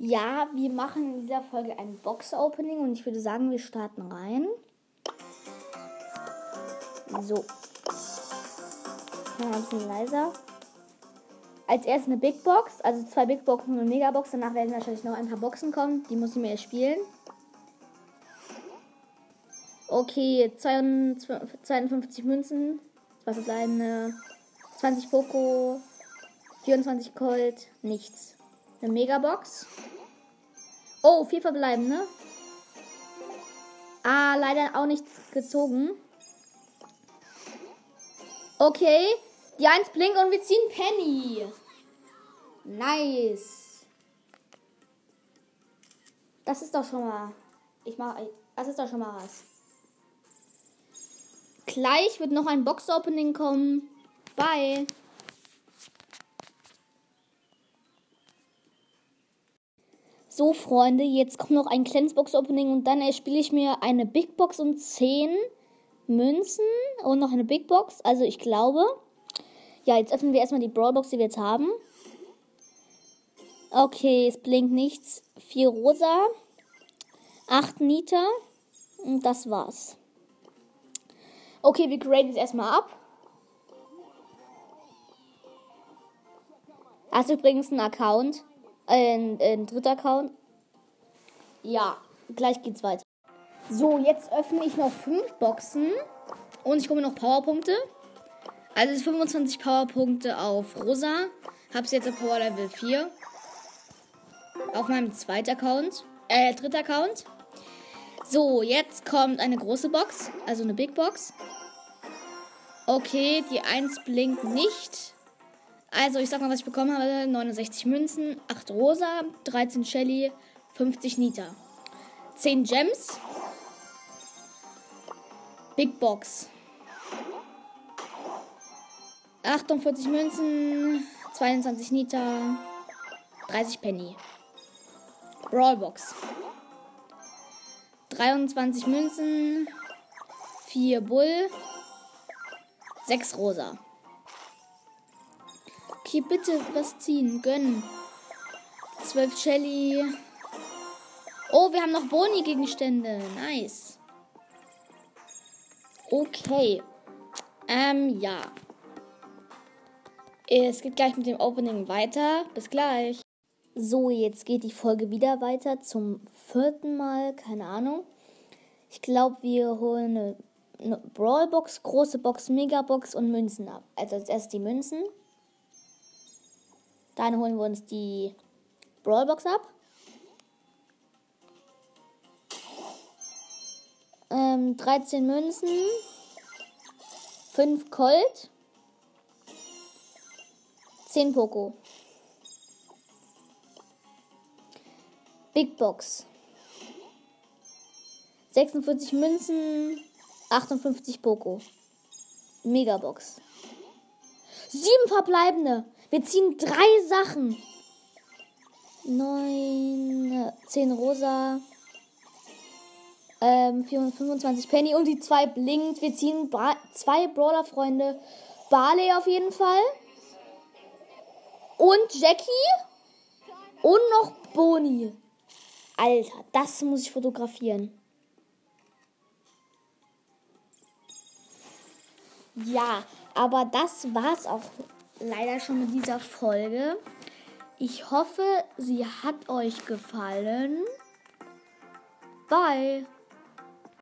Ja, wir machen in dieser Folge ein Box-Opening und ich würde sagen, wir starten rein. So. Mal ein bisschen leiser. Als erstes eine Big Box, also zwei Big Boxen und eine Megabox. Danach werden wahrscheinlich noch ein paar Boxen kommen. Die muss ich mir spielen. Okay, 52 Münzen, zwei verbleibende, 20 Poco, 24 Colt, nichts. Eine Megabox. Oh, vier verbleibende. Ah, leider auch nichts gezogen. Okay, die 1 blinkt und wir ziehen Penny. Nice. Das ist doch schon mal. Ich mach. Das ist doch schon mal was. Gleich wird noch ein Box-Opening kommen. Bye. So, Freunde, jetzt kommt noch ein kleines Box-Opening und dann erspiele ich mir eine Big Box und 10 Münzen und noch eine Big Box. Also, ich glaube. Ja, jetzt öffnen wir erstmal die Brawlbox, die wir jetzt haben. Okay, es blinkt nichts. 4 rosa, 8 Nita und das war's. Okay, wir graden es erstmal ab. Hast du übrigens einen Account? Ein, ein dritter Account? Ja, gleich geht's weiter. So, jetzt öffne ich noch fünf Boxen und ich hole noch Powerpunkte. Also 25 Powerpunkte auf Rosa. Hab's jetzt auf Power Level 4. Auf meinem zweiten Account. Äh, dritter Account. So, jetzt kommt eine große Box, also eine Big Box. Okay, die 1 blinkt nicht. Also, ich sag mal, was ich bekommen habe: 69 Münzen, 8 Rosa, 13 Shelly, 50 Nita. 10 Gems. Big Box. 48 Münzen, 22 Nita, 30 Penny. Brawlbox. 23 Münzen, 4 Bull, 6 Rosa. Okay, bitte was ziehen, gönnen. 12 Shelly. Oh, wir haben noch Boni-Gegenstände. Nice. Okay. Ähm, ja. Es geht gleich mit dem Opening weiter. Bis gleich. So, jetzt geht die Folge wieder weiter zum vierten Mal. Keine Ahnung. Ich glaube, wir holen eine, eine Brawlbox, große Box, Megabox und Münzen ab. Also als erstes die Münzen. Dann holen wir uns die Brawlbox ab. Ähm, 13 Münzen. 5 Colt. 10 Poco. Big Box. 46 Münzen, 58 Poco. Megabox. Sieben verbleibende. Wir ziehen drei Sachen. 9, 10 rosa, ähm, 425 Penny und die zwei blinkt. Wir ziehen Bra zwei Brawler-Freunde. Barley auf jeden Fall. Und Jackie. Und noch Boni. Alter, das muss ich fotografieren. Ja, aber das war's auch leider schon mit dieser Folge. Ich hoffe, sie hat euch gefallen. Bye.